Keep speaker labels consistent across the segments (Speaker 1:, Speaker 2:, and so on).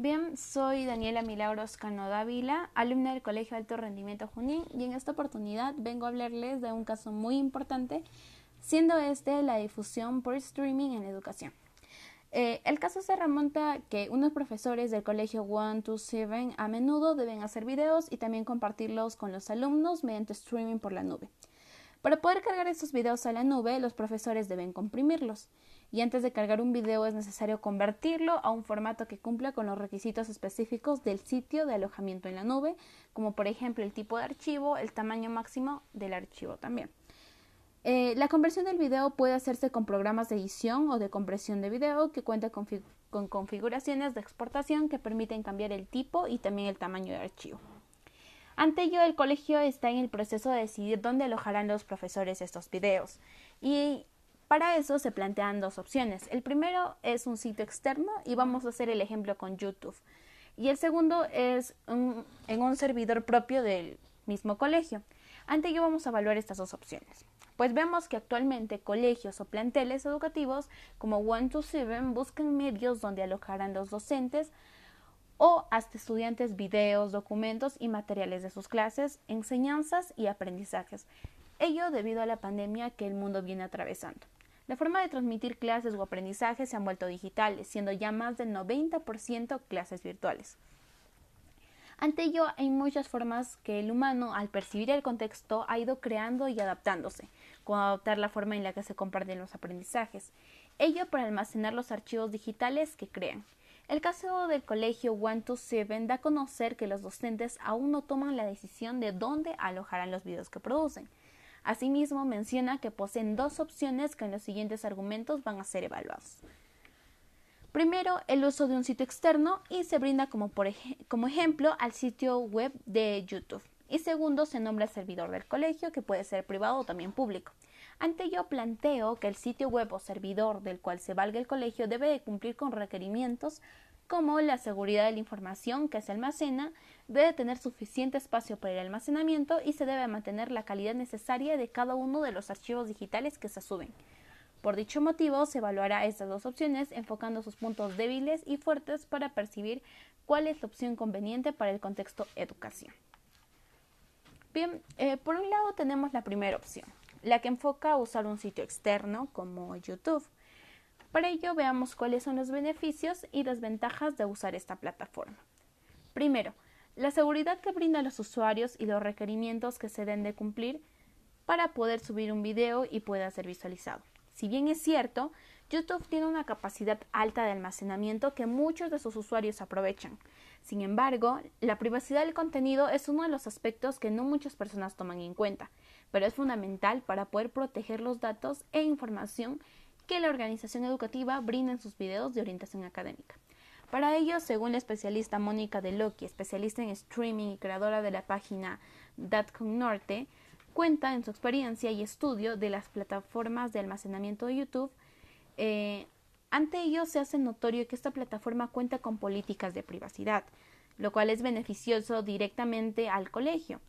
Speaker 1: Bien, soy Daniela Milagros Cano Dávila, alumna del Colegio Alto Rendimiento Junín y en esta oportunidad vengo a hablarles de un caso muy importante, siendo este la difusión por streaming en educación. Eh, el caso se remonta que unos profesores del colegio 127 a menudo deben hacer videos y también compartirlos con los alumnos mediante streaming por la nube. Para poder cargar estos videos a la nube, los profesores deben comprimirlos y antes de cargar un video es necesario convertirlo a un formato que cumpla con los requisitos específicos del sitio de alojamiento en la nube, como por ejemplo el tipo de archivo, el tamaño máximo del archivo también. Eh, la conversión del video puede hacerse con programas de edición o de compresión de video que cuentan con, con configuraciones de exportación que permiten cambiar el tipo y también el tamaño de archivo. Ante ello, el colegio está en el proceso de decidir dónde alojarán los profesores estos videos y para eso se plantean dos opciones. El primero es un sitio externo y vamos a hacer el ejemplo con YouTube. Y el segundo es en un servidor propio del mismo colegio. Ante ello vamos a evaluar estas dos opciones. Pues vemos que actualmente colegios o planteles educativos como One to Seven buscan medios donde alojarán los docentes o hasta estudiantes videos, documentos y materiales de sus clases, enseñanzas y aprendizajes. Ello debido a la pandemia que el mundo viene atravesando. La forma de transmitir clases o aprendizajes se han vuelto digitales, siendo ya más del 90% clases virtuales. Ante ello, hay muchas formas que el humano, al percibir el contexto, ha ido creando y adaptándose, como adoptar la forma en la que se comparten los aprendizajes, ello para almacenar los archivos digitales que crean. El caso del colegio One to Seven da a conocer que los docentes aún no toman la decisión de dónde alojarán los videos que producen. Asimismo, menciona que poseen dos opciones que en los siguientes argumentos van a ser evaluados. Primero, el uso de un sitio externo y se brinda como, como ejemplo al sitio web de YouTube. Y segundo, se nombra el servidor del colegio, que puede ser privado o también público. Ante ello planteo que el sitio web o servidor del cual se valga el colegio debe de cumplir con requerimientos como la seguridad de la información que se almacena, debe tener suficiente espacio para el almacenamiento y se debe mantener la calidad necesaria de cada uno de los archivos digitales que se suben. Por dicho motivo, se evaluará estas dos opciones enfocando sus puntos débiles y fuertes para percibir cuál es la opción conveniente para el contexto educación. Bien, eh, por un lado tenemos la primera opción, la que enfoca a usar un sitio externo como YouTube. Para ello veamos cuáles son los beneficios y desventajas de usar esta plataforma. Primero, la seguridad que brinda a los usuarios y los requerimientos que se deben de cumplir para poder subir un video y pueda ser visualizado. Si bien es cierto, YouTube tiene una capacidad alta de almacenamiento que muchos de sus usuarios aprovechan. Sin embargo, la privacidad del contenido es uno de los aspectos que no muchas personas toman en cuenta, pero es fundamental para poder proteger los datos e información que la organización educativa brinda en sus videos de orientación académica. Para ello, según la especialista Mónica De Loki, especialista en streaming y creadora de la página Datcom Norte, cuenta en su experiencia y estudio de las plataformas de almacenamiento de YouTube. Eh, ante ello, se hace notorio que esta plataforma cuenta con políticas de privacidad, lo cual es beneficioso directamente al colegio,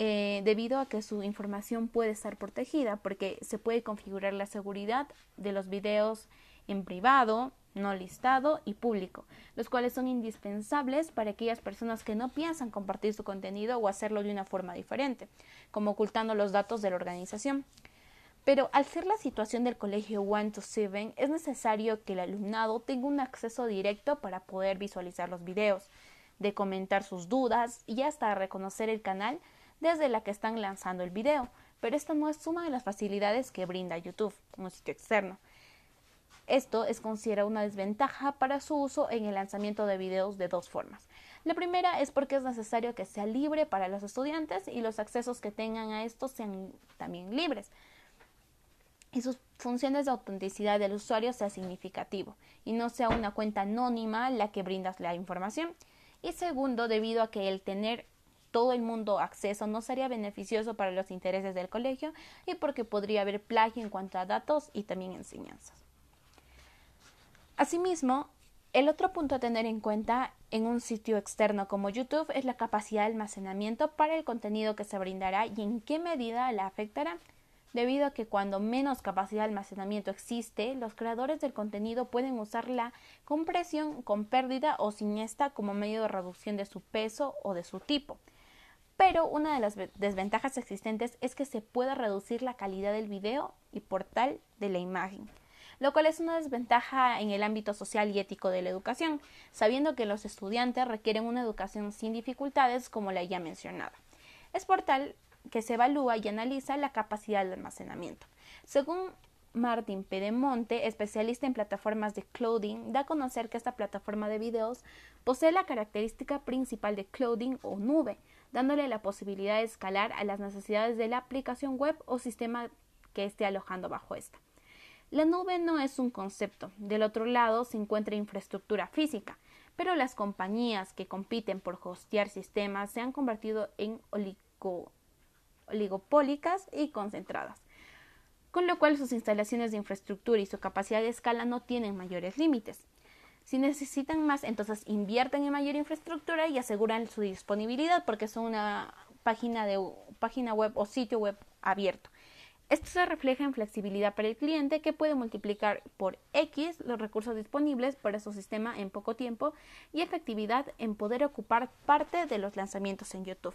Speaker 1: eh, debido a que su información puede estar protegida porque se puede configurar la seguridad de los videos en privado, no listado y público, los cuales son indispensables para aquellas personas que no piensan compartir su contenido o hacerlo de una forma diferente, como ocultando los datos de la organización. Pero al ser la situación del colegio One to Seven, es necesario que el alumnado tenga un acceso directo para poder visualizar los videos, de comentar sus dudas y hasta reconocer el canal desde la que están lanzando el video, pero esta no es una de las facilidades que brinda YouTube, un sitio externo. Esto es considerado una desventaja para su uso en el lanzamiento de videos de dos formas. La primera es porque es necesario que sea libre para los estudiantes y los accesos que tengan a estos sean también libres. Y sus funciones de autenticidad del usuario sea significativo y no sea una cuenta anónima la que brindas la información. Y segundo, debido a que el tener todo el mundo acceso no sería beneficioso para los intereses del colegio y porque podría haber plagio en cuanto a datos y también enseñanzas. Asimismo, el otro punto a tener en cuenta en un sitio externo como YouTube es la capacidad de almacenamiento para el contenido que se brindará y en qué medida la afectará. debido a que cuando menos capacidad de almacenamiento existe, los creadores del contenido pueden usar la compresión con pérdida o sin esta como medio de reducción de su peso o de su tipo. Pero una de las desventajas existentes es que se puede reducir la calidad del video y por tal de la imagen lo cual es una desventaja en el ámbito social y ético de la educación, sabiendo que los estudiantes requieren una educación sin dificultades como la ya mencionada. Es por tal que se evalúa y analiza la capacidad de almacenamiento. Según Martín Pedemonte, especialista en plataformas de clothing, da a conocer que esta plataforma de videos posee la característica principal de clothing o nube, dándole la posibilidad de escalar a las necesidades de la aplicación web o sistema que esté alojando bajo esta. La nube no es un concepto. Del otro lado se encuentra infraestructura física, pero las compañías que compiten por hostear sistemas se han convertido en oligopólicas y concentradas, con lo cual sus instalaciones de infraestructura y su capacidad de escala no tienen mayores límites. Si necesitan más, entonces invierten en mayor infraestructura y aseguran su disponibilidad porque son una página, de, página web o sitio web abierto. Esto se refleja en flexibilidad para el cliente que puede multiplicar por X los recursos disponibles para su sistema en poco tiempo y efectividad en poder ocupar parte de los lanzamientos en YouTube.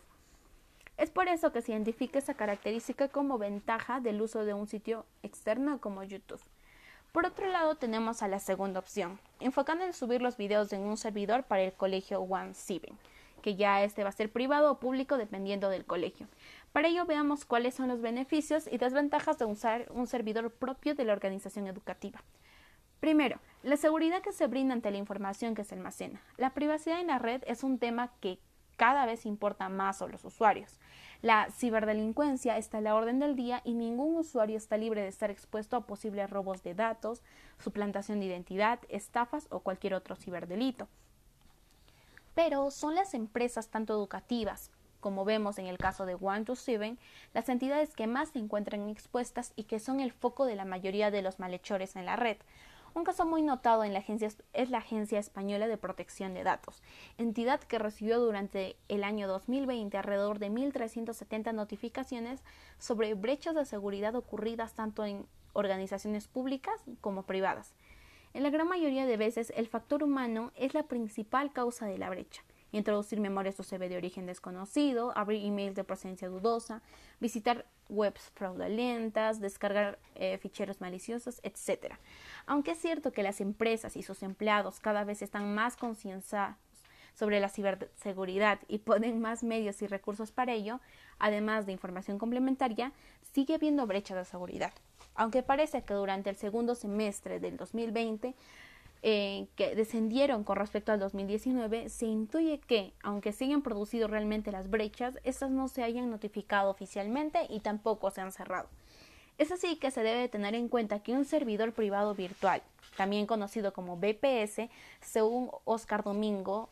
Speaker 1: Es por eso que se identifica esa característica como ventaja del uso de un sitio externo como YouTube. Por otro lado, tenemos a la segunda opción, enfocando en subir los videos en un servidor para el colegio OneSeven, que ya este va a ser privado o público dependiendo del colegio. Para ello veamos cuáles son los beneficios y desventajas de usar un servidor propio de la organización educativa. Primero, la seguridad que se brinda ante la información que se almacena. La privacidad en la red es un tema que cada vez importa más a los usuarios. La ciberdelincuencia está a la orden del día y ningún usuario está libre de estar expuesto a posibles robos de datos, suplantación de identidad, estafas o cualquier otro ciberdelito. Pero son las empresas tanto educativas como vemos en el caso de One to Seven, las entidades que más se encuentran expuestas y que son el foco de la mayoría de los malhechores en la red. Un caso muy notado en la agencia es la Agencia Española de Protección de Datos, entidad que recibió durante el año 2020 alrededor de 1.370 notificaciones sobre brechas de seguridad ocurridas tanto en organizaciones públicas como privadas. En la gran mayoría de veces el factor humano es la principal causa de la brecha introducir memorias USB de origen desconocido, abrir emails de procedencia dudosa, visitar webs fraudulentas, descargar eh, ficheros maliciosos, etc. Aunque es cierto que las empresas y sus empleados cada vez están más concienciados sobre la ciberseguridad y ponen más medios y recursos para ello, además de información complementaria, sigue habiendo brechas de seguridad. Aunque parece que durante el segundo semestre del 2020 eh, que descendieron con respecto al 2019, se intuye que, aunque se hayan realmente las brechas, estas no se hayan notificado oficialmente y tampoco se han cerrado. Es así que se debe tener en cuenta que un servidor privado virtual, también conocido como BPS, según Oscar Domingo,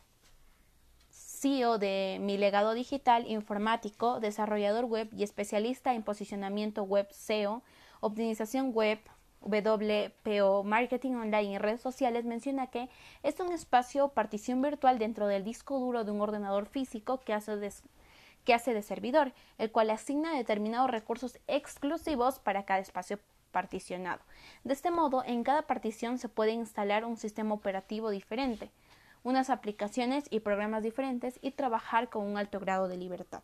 Speaker 1: CEO de Mi Legado Digital, informático, desarrollador web y especialista en posicionamiento web SEO, optimización web, WPO Marketing Online y redes sociales menciona que es un espacio partición virtual dentro del disco duro de un ordenador físico que hace de, que hace de servidor, el cual asigna determinados recursos exclusivos para cada espacio particionado. De este modo, en cada partición se puede instalar un sistema operativo diferente, unas aplicaciones y programas diferentes y trabajar con un alto grado de libertad.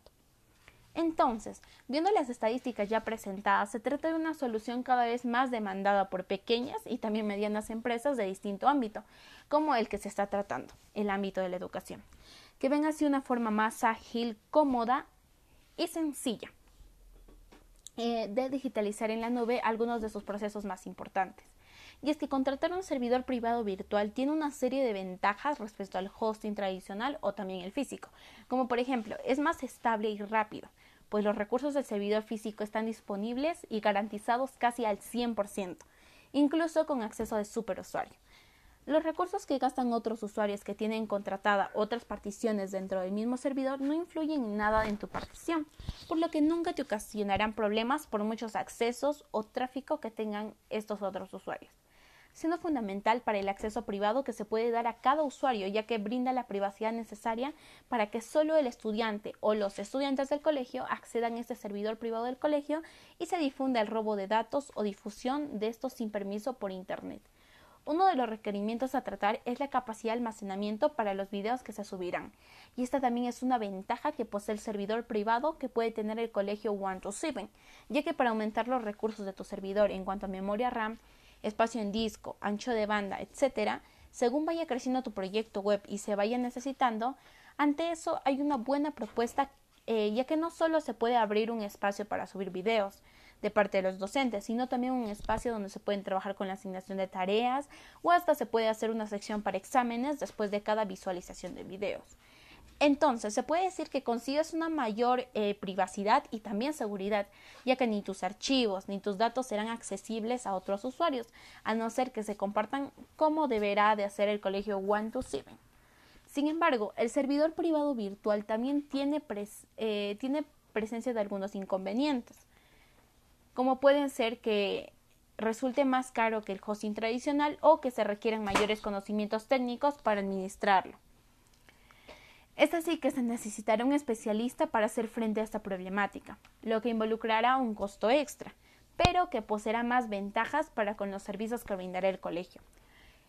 Speaker 1: Entonces, viendo las estadísticas ya presentadas, se trata de una solución cada vez más demandada por pequeñas y también medianas empresas de distinto ámbito, como el que se está tratando, el ámbito de la educación, que ven así una forma más ágil, cómoda y sencilla eh, de digitalizar en la nube algunos de sus procesos más importantes. Y es que contratar un servidor privado virtual tiene una serie de ventajas respecto al hosting tradicional o también el físico, como por ejemplo es más estable y rápido, pues los recursos del servidor físico están disponibles y garantizados casi al 100%, incluso con acceso de superusuario. Los recursos que gastan otros usuarios que tienen contratada otras particiones dentro del mismo servidor no influyen en nada en tu partición, por lo que nunca te ocasionarán problemas por muchos accesos o tráfico que tengan estos otros usuarios. Siendo fundamental para el acceso privado que se puede dar a cada usuario, ya que brinda la privacidad necesaria para que solo el estudiante o los estudiantes del colegio accedan a este servidor privado del colegio y se difunda el robo de datos o difusión de estos sin permiso por Internet. Uno de los requerimientos a tratar es la capacidad de almacenamiento para los videos que se subirán, y esta también es una ventaja que posee el servidor privado que puede tener el colegio OneToSeven, ya que para aumentar los recursos de tu servidor en cuanto a memoria RAM, espacio en disco, ancho de banda, etc., según vaya creciendo tu proyecto web y se vaya necesitando, ante eso hay una buena propuesta, eh, ya que no solo se puede abrir un espacio para subir videos, de parte de los docentes, sino también un espacio donde se pueden trabajar con la asignación de tareas o hasta se puede hacer una sección para exámenes después de cada visualización de videos. Entonces, se puede decir que consigues una mayor eh, privacidad y también seguridad, ya que ni tus archivos ni tus datos serán accesibles a otros usuarios, a no ser que se compartan como deberá de hacer el colegio One to Seven. Sin embargo, el servidor privado virtual también tiene, eh, tiene presencia de algunos inconvenientes como pueden ser que resulte más caro que el hosting tradicional o que se requieren mayores conocimientos técnicos para administrarlo. Es así que se necesitará un especialista para hacer frente a esta problemática, lo que involucrará un costo extra, pero que poseerá más ventajas para con los servicios que brindará el colegio.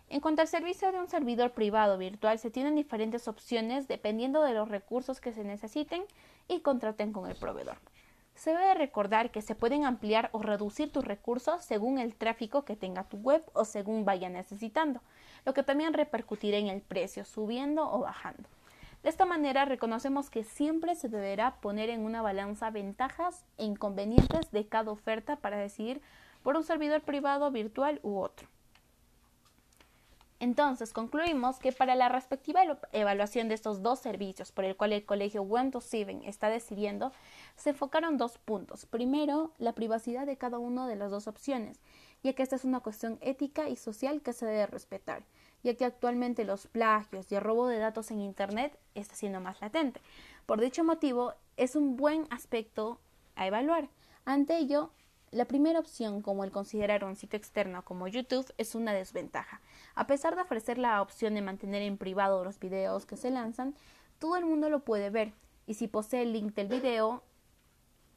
Speaker 1: En cuanto al servicio de un servidor privado virtual, se tienen diferentes opciones dependiendo de los recursos que se necesiten y contraten con el proveedor. Se debe recordar que se pueden ampliar o reducir tus recursos según el tráfico que tenga tu web o según vaya necesitando, lo que también repercutirá en el precio, subiendo o bajando. De esta manera reconocemos que siempre se deberá poner en una balanza ventajas e inconvenientes de cada oferta para decidir por un servidor privado, virtual u otro. Entonces, concluimos que para la respectiva evaluación de estos dos servicios por el cual el colegio Wento Seven está decidiendo, se enfocaron dos puntos. Primero, la privacidad de cada una de las dos opciones, ya que esta es una cuestión ética y social que se debe respetar, ya que actualmente los plagios y el robo de datos en Internet está siendo más latente. Por dicho motivo, es un buen aspecto a evaluar. Ante ello, la primera opción, como el considerar un sitio externo como YouTube, es una desventaja. A pesar de ofrecer la opción de mantener en privado los videos que se lanzan, todo el mundo lo puede ver, y si posee el link del video,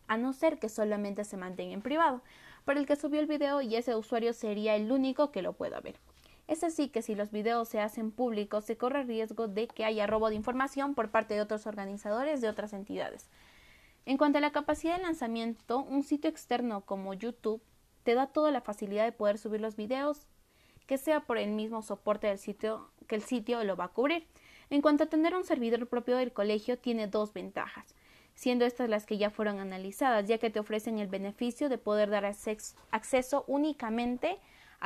Speaker 1: a no ser que solamente se mantenga en privado, para el que subió el video y ese usuario sería el único que lo pueda ver. Es así que si los videos se hacen públicos, se corre riesgo de que haya robo de información por parte de otros organizadores de otras entidades. En cuanto a la capacidad de lanzamiento, un sitio externo como YouTube te da toda la facilidad de poder subir los videos que sea por el mismo soporte del sitio que el sitio lo va a cubrir. En cuanto a tener un servidor propio del colegio, tiene dos ventajas, siendo estas las que ya fueron analizadas, ya que te ofrecen el beneficio de poder dar acceso únicamente a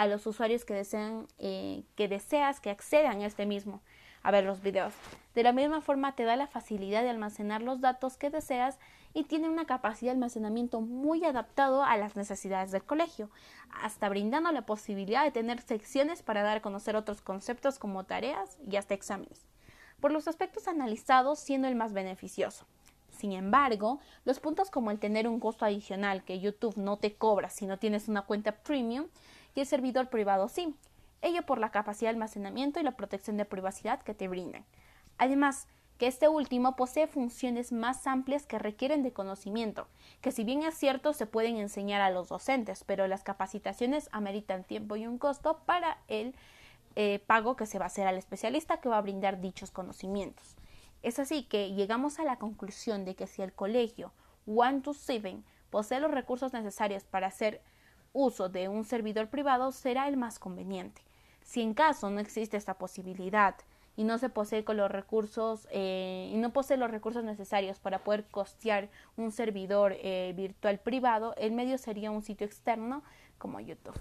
Speaker 1: los usuarios que desean eh, que deseas que accedan a este mismo a ver los videos. De la misma forma te da la facilidad de almacenar los datos que deseas y tiene una capacidad de almacenamiento muy adaptado a las necesidades del colegio, hasta brindando la posibilidad de tener secciones para dar a conocer otros conceptos como tareas y hasta exámenes. Por los aspectos analizados siendo el más beneficioso. Sin embargo, los puntos como el tener un costo adicional que YouTube no te cobra si no tienes una cuenta premium el servidor privado sí, ello por la capacidad de almacenamiento y la protección de privacidad que te brindan. Además, que este último posee funciones más amplias que requieren de conocimiento, que si bien es cierto se pueden enseñar a los docentes, pero las capacitaciones ameritan tiempo y un costo para el eh, pago que se va a hacer al especialista que va a brindar dichos conocimientos. Es así que llegamos a la conclusión de que si el colegio One to Seven posee los recursos necesarios para hacer uso de un servidor privado, será el más conveniente. Si en caso no existe esta posibilidad y no se posee con los recursos eh, y no posee los recursos necesarios para poder costear un servidor eh, virtual privado, el medio sería un sitio externo como YouTube.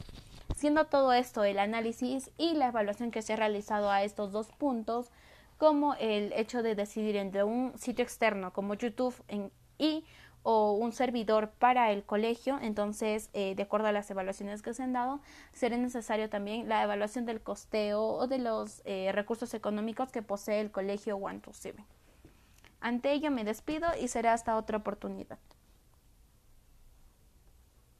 Speaker 1: Siendo todo esto el análisis y la evaluación que se ha realizado a estos dos puntos, como el hecho de decidir entre un sitio externo como YouTube y o un servidor para el colegio, entonces, eh, de acuerdo a las evaluaciones que se han dado, será necesario también la evaluación del costeo o de los eh, recursos económicos que posee el colegio One to Ante ello me despido y será hasta otra oportunidad.